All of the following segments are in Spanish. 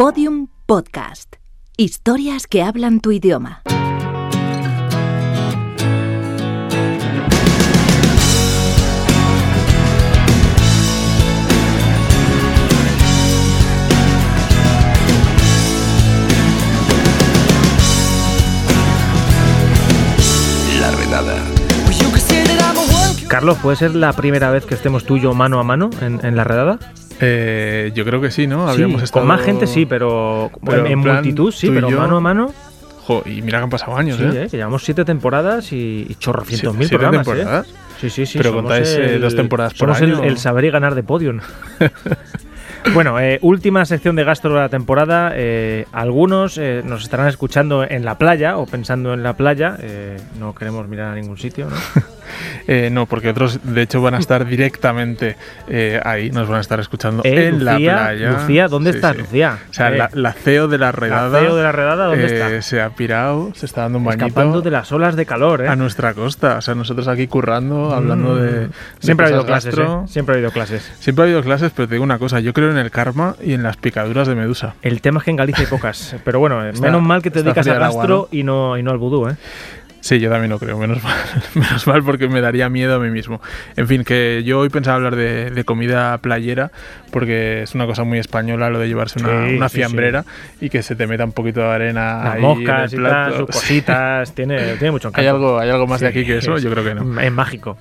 Podium Podcast. Historias que hablan tu idioma. La redada. Carlos, ¿puede ser la primera vez que estemos tú y yo mano a mano en, en la redada? Eh, yo creo que sí, ¿no? Sí, Habíamos estado... Con más gente sí, pero, Pero en, en plan, multitud sí, pero yo, mano a mano. Jo, y mira que han pasado años, Sí, ¿eh? eh, que llevamos siete temporadas y, y chorrocientos mil programas. ¿eh? temporadas. Sí, sí, sí. Pero contáis, eh, dos temporadas por somos el- año. El, saber y ganar de podium. bueno, eh, última sección de gastro de la temporada. Eh, algunos eh, nos estarán escuchando en la playa o pensando en la playa. Eh, no queremos mirar a ningún sitio, ¿no? Eh, no, porque otros, de hecho, van a estar directamente eh, ahí, nos van a estar escuchando Eh, en la playa. Lucía, ¿dónde Sí, estás, sí. Lucía? O sea, la, la CEO de la redada. CEO de la redada, ¿dónde eh, está? Se ha pirado, se está dando un bañito. Escapando de las olas de calor, ¿eh? A nuestra costa. O sea, nosotros aquí currando, hablando de. de Mm. Siempre ha habido clases. Siempre ha habido clases. Siempre ha habido clases, pero te digo una cosa, yo creo en el karma y en las picaduras de medusa. El tema es que en Galicia hay pocas. Pero bueno, Está- menos mal que te dedicas a ¿no? y, no, y no al vudú, ¿eh? Sí, yo también lo creo, menos mal, menos mal porque me daría miedo a mí mismo. En fin, que yo hoy pensaba hablar de, de comida playera porque es una cosa muy española lo de llevarse una, Sí, una sí, fiambrera y que se te meta un poquito de arena Las ahí en moscas el y tal, plato. sus cositas, tiene, tiene mucho encanto. ¿Hay algo, ¿Hay algo más de aquí que eso? es- Yo creo que no. Es mágico.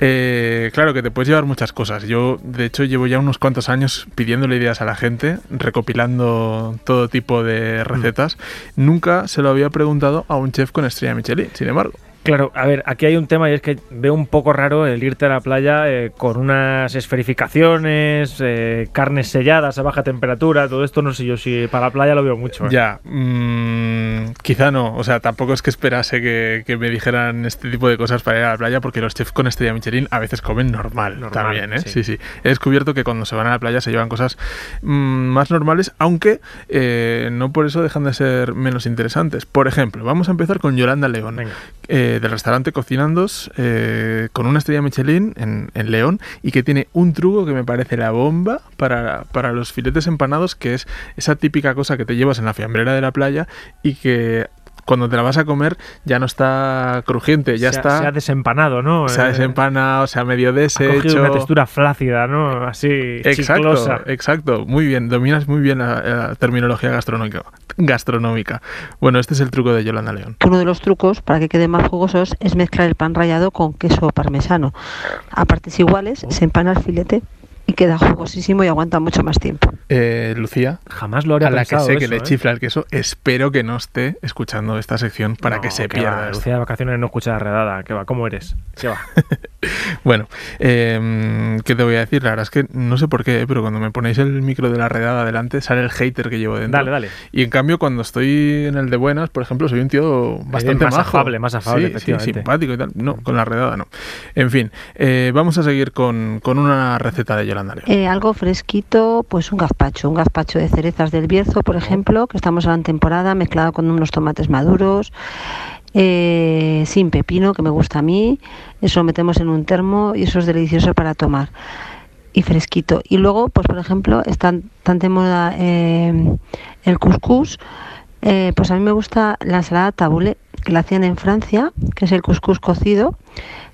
Eh, claro que te puedes llevar muchas cosas. Yo, de hecho, llevo ya unos cuantos años pidiéndole ideas a la gente, recopilando todo tipo de recetas. Nunca se lo había preguntado a un chef con estrella Michelin, sin embargo. Claro, a ver, aquí hay un tema y es que veo un poco raro el irte a la playa eh, con unas esferificaciones, eh, carnes selladas a baja temperatura, todo esto no sé yo si para la playa lo veo mucho. ¿eh? Ya, mm, quizá no. O sea, tampoco es que esperase que, que me dijeran este tipo de cosas para ir a la playa, porque los chefs con estrella Michelin a veces comen normal, Normal, también, ¿eh? sí. Sí. sí, He descubierto que cuando se van a la playa se llevan cosas mm, más normales, aunque eh, no por eso dejan de ser menos interesantes. Por ejemplo, vamos a empezar con Yolanda León, Venga. Eh, del restaurante Cocinandos, eh, con una estrella Michelin en, en León y que tiene un truco que me parece la bomba para, para los filetes empanados, que es esa típica cosa que te llevas en la fiambrera de la playa y que cuando te la vas a comer ya no está crujiente, ya se, ha- está... se ha desempanado, ¿no? se ha Eh, desempanado, se ha medio ha cogido deshecho. una textura flácida, ¿no? Así, Exacto, chiclosa. exacto, muy bien, dominas muy bien la, la terminología gastronómica, gastronómica. Bueno, este es el truco de Yolanda León. que uno de los trucos para que queden más jugosos es mezclar el pan rallado con queso parmesano. A partes iguales se empana el filete y queda jugosísimo y aguanta mucho más tiempo. Eh, Lucía, Jamás lo habría a la que sé que eso, le ¿eh? chifla el queso, espero que no esté escuchando esta sección para No, que se que va, pierda. Lucía de vacaciones no escucha la redada. ¿Qué va? ¿Cómo eres? ¿Qué va? Bueno, eh, ¿qué te voy a decir? La verdad es que no sé por qué, pero cuando me ponéis el micro de la redada adelante sale el hater que llevo dentro. Dale, dale. Y en cambio, cuando estoy en el de buenas, por ejemplo, soy un tío bastante más majo. afable, más afable, Sí, sí, efectivamente. simpático y tal. No, con la redada no. En fin, eh, vamos a seguir con, con una receta de Yolanda Eh, algo fresquito, pues un gazpacho, un gazpacho de cerezas del Bierzo, por ejemplo, que estamos ahora en temporada, mezclado con unos tomates maduros, eh, sin pepino, que me gusta a mí, eso lo metemos en un termo y eso es delicioso para tomar. Y fresquito. Y luego, pues por ejemplo, está tan de moda eh, el couscous, eh, pues a mí me gusta la ensalada tabule, que la hacían en Francia, que es el couscous cocido,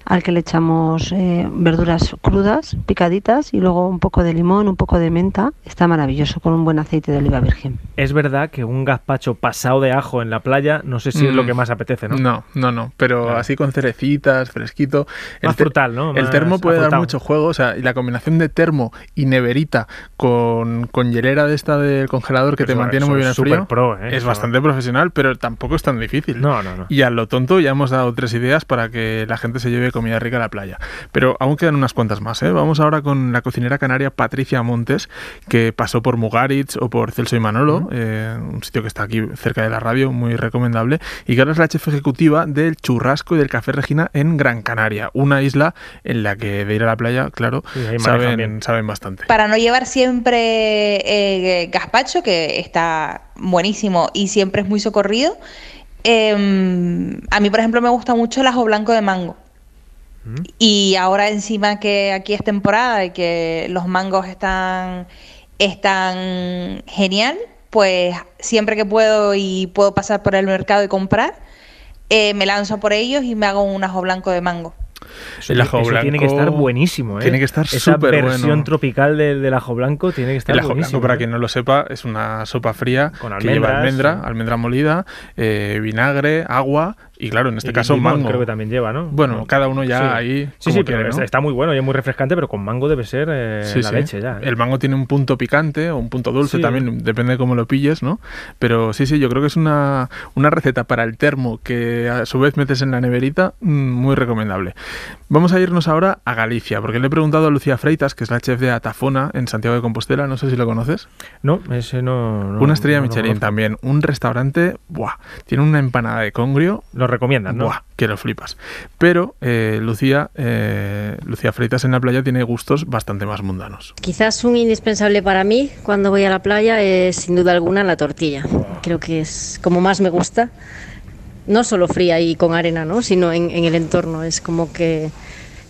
al que le echamos eh, verduras crudas, picaditas, y luego un poco de limón, un poco de menta. Está maravilloso con un buen aceite de oliva virgen. Es verdad que un gazpacho pasado de ajo en la playa, no sé si es lo Mm, que más apetece, ¿no? No, no, no, pero Claro. así con cerecitas, fresquito. Más te- frutal, ¿no? El Más termo puede dar mucho juego, o sea, y la combinación de termo y neverita con, con hielera de esta del congelador que te mantiene muy bien es el frío. pro, ¿eh? Es Eso- bastante profesional, pero tampoco es tan difícil. No, no, no. Y a lo tonto ya hemos dado tres ideas para que la gente se lleve comida rica a la playa. Pero aún quedan unas cuantas más. ¿eh? Vamos ahora con la cocinera canaria Patricia Montes, que pasó por Mugaritz o por Celso y Manolo, eh, un sitio que está aquí cerca de la radio, muy recomendable. Y que ahora es la chef ejecutiva del churrasco y del café Regina en Gran Canaria, una isla en la que de ir a la playa, claro, Sí, saben, bastante. Para no llevar siempre eh, gazpacho, que está buenísimo y siempre es muy socorrido, eh, a mí, por ejemplo, me gusta mucho el ajo blanco de mango. Y ahora encima que aquí es temporada y que los mangos están, están genial, pues siempre que puedo y puedo pasar por el mercado y comprar, eh, me lanzo por ellos y me hago un ajo blanco de mango. Eso, El ajo eso tiene que blanco estar buenísimo, ¿eh? tiene que estar Esa versión bueno. tropical del, del ajo blanco tiene que estar El ajo buenísimo. blanco, para quien no lo sepa, es una sopa fría Con que lleva almendra, almendra molida, eh, vinagre, agua y claro, en este Y caso limón mango. creo que también lleva, ¿no? Bueno, No. cada uno ya Sí. ahí Sí, sí, pero quiere, ¿no? está- muy bueno y es muy refrescante, pero con mango debe ser eh, Sí, la sí. leche ya. ¿eh? El mango tiene un punto picante o un punto dulce también, depende de cómo lo pilles, ¿no? Pero sí, sí, yo creo que es una, una receta para el termo que a su vez metes en la neverita, mm, muy recomendable. Vamos a irnos ahora a Galicia, porque le he preguntado a Lucía Freitas, que es la chef de Atafona en Santiago de Compostela, no sé si lo conoces. No, ese no. no- una estrella no Michelin también, un restaurante, ¡buah! Tiene una empanada de congrio, Lo recomiendan, ¿no? ¡buah! Que lo flipas. Pero eh, Lucía, eh, Lucía Freitas en la playa tiene gustos bastante más mundanos. Quizás un indispensable para mí cuando voy a la playa es sin duda alguna la tortilla. Creo que es como más me gusta. No solo fría y con arena, ¿no? sino en, en el entorno. Es como que,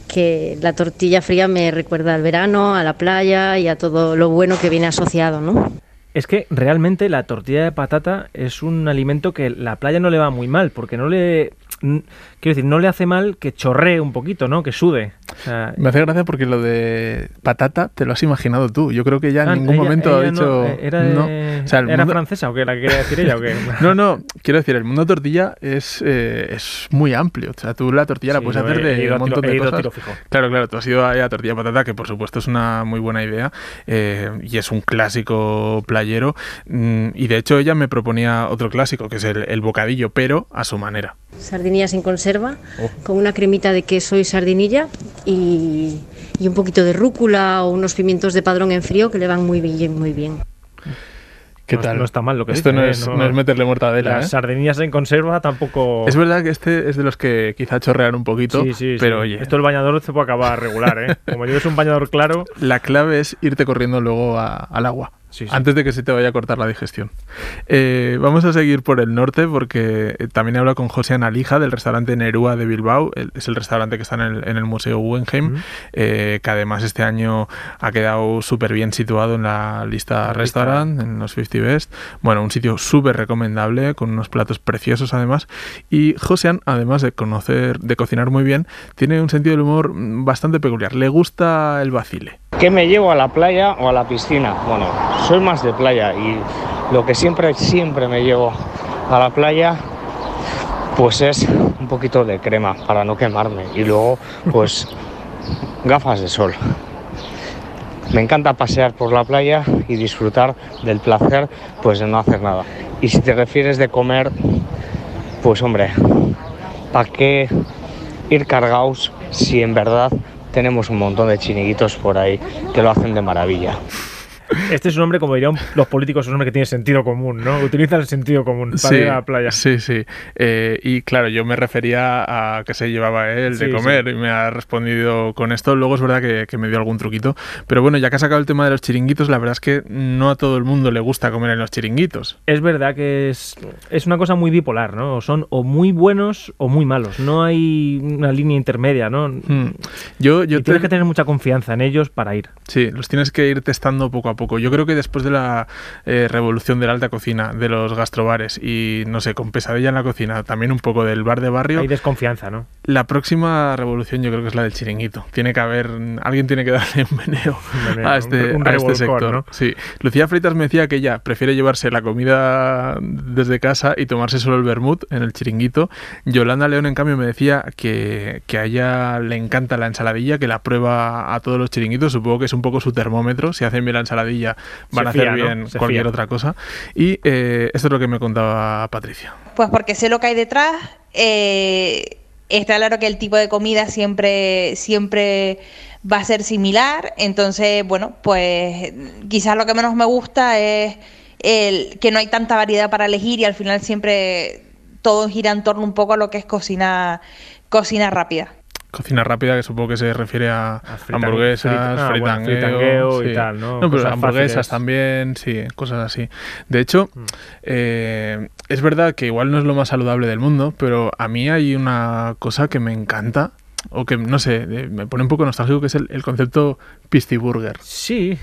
que la tortilla fría me recuerda al verano, a la playa y a todo lo bueno que viene asociado. ¿no? Es que realmente la tortilla de patata es un alimento que la playa no le va muy mal, porque no le. Quiero decir, no le hace mal que chorree un poquito, ¿no? Que sude. O sea, Me hace gracia porque lo de patata te lo has imaginado tú. Yo creo que ella en ah, ningún ella- momento ha dicho. no, era, de- no. O sea, el ¿Era mundo- francesa o qué? ¿La que quería decir ella o qué? No, no, quiero decir, el mundo tortilla es, eh, es muy amplio. O sea, tú la tortilla la puedes hacer he- de un tiro- montón de cosas. tiro fijo. Claro, claro, tú has ido a tortilla de patata, que por supuesto es una muy buena idea eh, y es un clásico playero. Mm, y de hecho ella me proponía otro clásico, que es el, el bocadillo, pero a su manera. Sardinillas en conserva, con una cremita de queso y sardinilla y, y un poquito de rúcula o unos pimientos de padrón en frío que le van muy bien, muy bien. ¿Qué No- tal? no está mal lo que Esto dice, no, ¿eh? es, No- no es meterle mortadela, Las ¿eh? sardinillas en conserva tampoco. Es verdad que este es de los que quizá chorrean un poquito, Sí, sí, pero sí. oye, Esto el bañador se puede acabar regular, ¿eh? Como lleves un bañador claro. la clave es irte corriendo luego a- al agua. Sí, sí. Antes de que se te vaya a cortar la digestión. Eh, vamos a seguir por el norte porque eh, también he hablado con José Analija del restaurante Nerúa de Bilbao. Es el restaurante que está en el, en el Museo Guggenheim, eh, que además este año ha quedado súper bien situado en la lista La restaurant, en los 50 Best. Bueno, un sitio súper recomendable, con unos platos preciosos además. Y Josean, además de conocer, de cocinar muy bien, tiene un sentido del humor mm, bastante peculiar. Le gusta el vacile. ¿Qué me llevo a la playa o a la piscina? Bueno, soy más de playa y lo que siempre, siempre me llevo a la playa, pues es un poquito de crema para no quemarme y luego, pues, gafas de sol. Me encanta pasear por la playa y disfrutar del placer, pues, de no hacer nada. Y si te refieres de comer, pues, hombre, ¿para qué ir cargados si en verdad tenemos un montón de chiringuitos por ahí que lo hacen de maravilla? Este es un hombre, como dirían los políticos, es un hombre que tiene sentido común, ¿no? Utiliza el sentido común para ir a la playa. Sí, sí. Eh, y claro, yo me refería a que se llevaba él de Sí, comer sí. y me ha respondido con esto. Luego es verdad que, que me dio algún truquito. Pero bueno, ya que has sacado el tema de los chiringuitos, la verdad es que no a todo el mundo le gusta comer en los chiringuitos. Es verdad que es, es una cosa muy bipolar, ¿no? Son o muy buenos o muy malos. No hay una línea intermedia, ¿no? Hmm. Yo, yo y te- tienes que tener mucha confianza en ellos para ir. Sí, los tienes que ir testando poco a poco. Yo creo que después de la eh, revolución de la alta cocina, de los gastrobares y, no sé, con pesadilla en la cocina, también un poco del bar de barrio, Hay desconfianza, ¿no? La próxima revolución yo creo que es la del chiringuito. Tiene que haber, alguien tiene que darle un meneo Un meneo, a este, un- un a este sector. ¿no? Sí. Lucía Freitas me decía que ella prefiere llevarse la comida desde casa y tomarse solo el vermut en el chiringuito. Yolanda León, en cambio, me decía que, que a ella le encanta la ensaladilla, que la prueba a todos los chiringuitos. Supongo que es un poco su termómetro. Si hacen bien la ensaladilla, van Se a hacer bien cualquier fía. otra cosa. Y eh, esto es lo que me contaba Patricia. Pues porque sé lo que hay detrás. eh, está claro que el tipo de comida siempre, siempre va a ser similar. Entonces, bueno, pues quizás lo que menos me gusta es el que no hay tanta variedad para elegir y al final siempre todo gira en torno un poco a lo que es cocina, cocina rápida. Cocina rápida, que supongo que se refiere a, fritan- hamburguesas, frita- ah, bueno, fritangueo, y tal, ¿no? pero Cosas hamburguesas fáciles. también, sí, cosas así. De hecho, Mm. eh, es verdad que igual no es lo más saludable del mundo, pero a mí hay una cosa que me encanta, o que, no sé, me pone un poco nostálgico, que es el, el concepto Pisti Burger. Sí.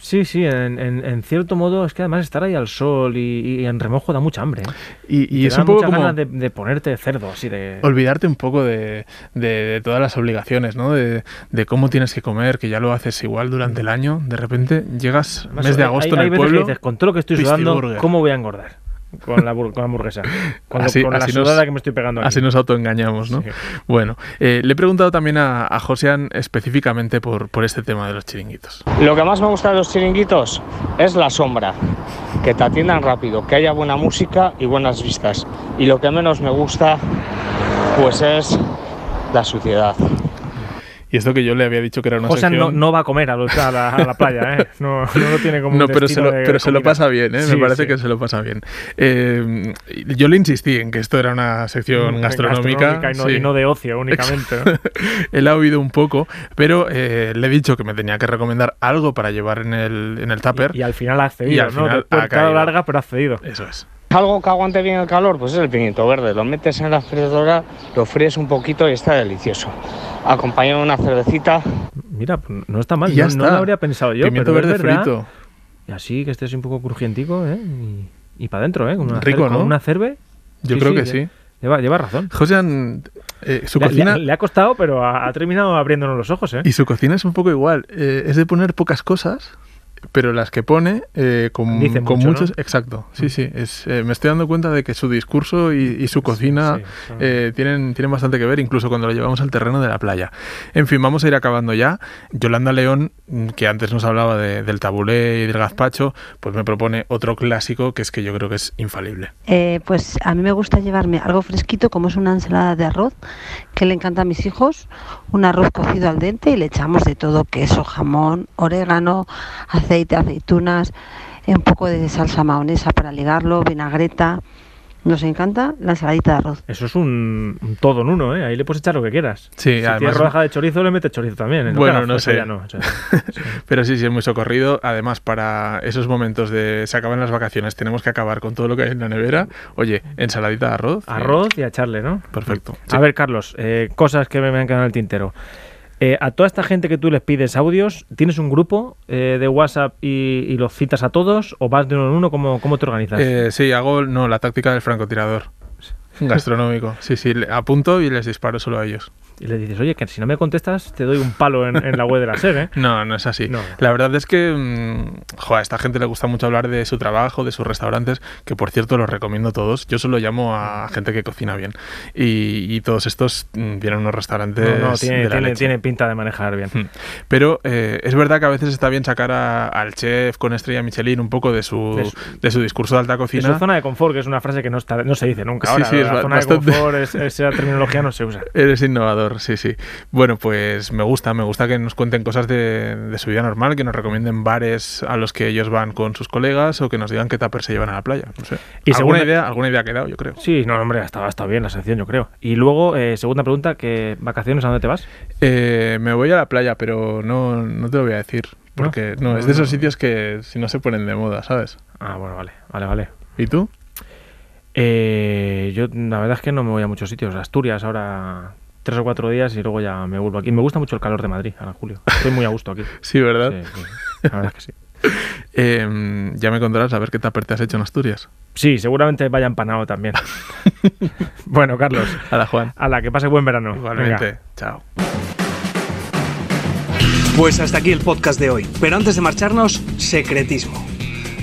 Sí, sí, en, en- en cierto modo es que además estar ahí al sol y, y en remojo da mucha hambre. ¿eh? Y, es da un poco como ganas de, de ponerte cerdo, así de... olvidarte un poco de, de- de todas las obligaciones, ¿no? De, de cómo tienes que comer, que ya lo haces igual durante el año. De repente llegas Además, mes de agosto hay, en hay el veces que pueblo. dices, con todo lo que estoy sudando. ¿cómo voy a engordar? Con la, con la hamburguesa. Con, lo- Así- con la así nos- que me estoy pegando aquí. Así nos autoengañamos, ¿no? Sí. Bueno, eh, le he preguntado también a, a Josean específicamente por, por este tema de los chiringuitos. Lo que más me gusta de los chiringuitos es la sombra, que te atiendan rápido, que haya buena música y buenas vistas. Y lo que menos me gusta, pues es la suciedad. Y esto que yo le había dicho que era una José no, sección... no va a comer a, la, a la playa, ¿eh? No, no lo tiene como un No, pero se lo, de pero se lo comida. pasa bien, ¿eh? Sí, me parece sí. que se lo pasa bien. Eh, yo le insistí en que esto era una sección gastronómica. y, no, sí. y no de ocio únicamente. ¿no? Él ha oído un poco, pero eh, le he dicho que me tenía que recomendar algo para llevar en el, en el tupper. Y al final ha cedido, Y al ¿no? final ha caído. larga, pero ha cedido. Eso es. Algo que aguante bien el calor, pues es el pimiento verde. Lo metes en la freidora, lo fríes un poquito y está delicioso. Acompañado de una cervecita. Mira, pues no está mal. Ya no, lo habría pensado yo. Pimiento pero verde frito. Y así que estés un poco crujientico, ¿eh? Y, para adentro, ¿eh? Con una Rico, con ¿no? una cerve. Yo Sí, creo sí, que sí. Lleva, lleva razón. Josean, eh, su Le, cocina... le- le ha costado, pero ha, ha terminado abriéndonos los ojos, ¿eh? Y su cocina es un poco igual. eh, es de poner pocas cosas, pero las que pone eh, con, Dice con mucho, muchos. ¿no? Exacto. Sí, sí. Es, eh, me estoy dando cuenta de que su discurso y, y su cocina Sí, eh, tienen, tienen bastante que ver, incluso cuando lo llevamos al terreno de la playa. En fin, vamos a ir acabando ya. Yolanda León, mm, que antes nos hablaba de- del tabulé y del gazpacho, pues me propone otro clásico que es que yo creo que es infalible. Eh, pues a mí me gusta llevarme algo fresquito, como es una ensalada de arroz, que le encanta a mis hijos, un arroz cocido al dente y le echamos de todo, queso, jamón, orégano, aceite, aceitunas, eh, un poco de salsa mahonesa para ligarlo, vinagreta. Nos encanta la ensaladita de arroz. Eso es un, un todo en uno, ¿eh? Ahí le puedes echar lo que quieras. Sí, si además- tienes rodaja de chorizo, le metes chorizo también. ¿eh? Bueno, Claro, no eso sé. ya no, sí. Pero sí, sí, es muy socorrido. Además, para esos momentos de se acaban las vacaciones, tenemos que acabar con todo lo que hay en la nevera. Oye, ensaladita de arroz. y- Arroz y a echarle, ¿no? Perfecto. A ver, Carlos, eh, cosas que me han quedado en el tintero. Eh, a toda esta gente que tú les pides audios, ¿tienes un grupo eh, de WhatsApp y, y los citas a todos? ¿O vas de uno en uno? ¿Cómo, cómo te organizas? Eh, sí, hago no, la táctica del francotirador. Gastronómico. Sí, sí, le- apunto y les disparo solo a ellos. Y le dices, oye, que si no me contestas, te doy un palo en, en la web de la SER, ¿eh? No, no es así. No. La verdad es que mm, jo, a esta gente le gusta mucho hablar de su trabajo, de sus restaurantes, que por cierto los recomiendo todos. Yo solo llamo a gente que cocina bien. Y, y todos estos mm, tienen unos restaurantes. No, no, tiene, de la tiene, leche. tiene pinta de manejar bien. Mm. Pero eh, es verdad que a veces está bien sacar a- al chef con estrella Michelin un poco de su, De su- de su discurso de alta De cocina. su zona de confort, que es una frase que no, está, no se dice nunca Sí, ahora. sí, es la zona bastante- de confort, es- esa terminología no se usa. Eres innovador, sí, sí. Bueno, pues me gusta, me gusta que nos cuenten cosas de, de su vida normal, que nos recomienden bares a los que ellos van con sus colegas o que nos digan qué tupper se llevan a la playa. No sé. Y ¿Alguna, segunda- idea, alguna idea ha quedado, yo creo. Sí, no, hombre, está, está bien la sección, yo creo. Y luego, eh, segunda pregunta, ¿qué vacaciones a dónde te vas? Eh, me voy a la playa, pero no, no te lo voy a decir. Porque no, es de esos sitios que si no se ponen de moda, ¿sabes? Ah, bueno, vale, vale, vale. ¿Y tú? Eh, yo la verdad es que no me voy a muchos sitios. Asturias ahora tres o cuatro días y luego ya me vuelvo aquí. Me gusta mucho el calor de Madrid, ahora en julio. Estoy muy a gusto aquí. Sí, ¿verdad? Sí, sí. La verdad es que sí. Eh, ya me contarás a ver qué te has hecho en Asturias. Sí, seguramente vaya empanado también. bueno, Carlos, A la Juan. a la que pase buen verano. Igualmente. Venga. Chao. Pues hasta aquí el podcast de hoy. Pero antes de marcharnos, secretismo.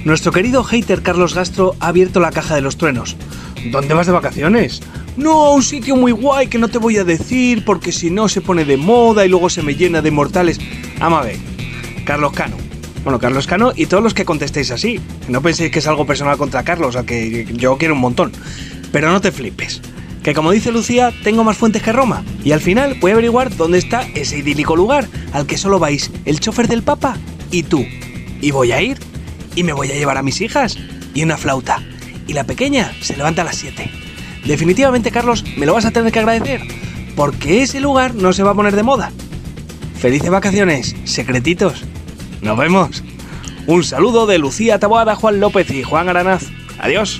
Nuestro querido hater Carlos Gastro ha abierto la caja de los truenos. ¿Dónde vas de vacaciones? No, a un sitio muy guay que no te voy a decir porque si no se pone de moda y luego se me llena de mortales. Ama a ver. Carlos Cano. Bueno, Carlos Cano y todos los que contestéis así. No penséis que es algo personal contra Carlos, al que yo quiero un montón. Pero no te flipes. Que como dice Lucía, tengo más fuentes que Roma. Y al final voy a averiguar dónde está ese idílico lugar al que solo vais el chofer del Papa y tú. Y voy a ir. Y me voy a llevar a mis hijas. Y una flauta. Y la pequeña se levanta a las 7. Definitivamente, Carlos, me lo vas a tener que agradecer. Porque ese lugar no se va a poner de moda. Felices vacaciones, secretitos. Nos vemos. Un saludo de Lucía Taboada, Juan López y Juan Aranaz. Adiós.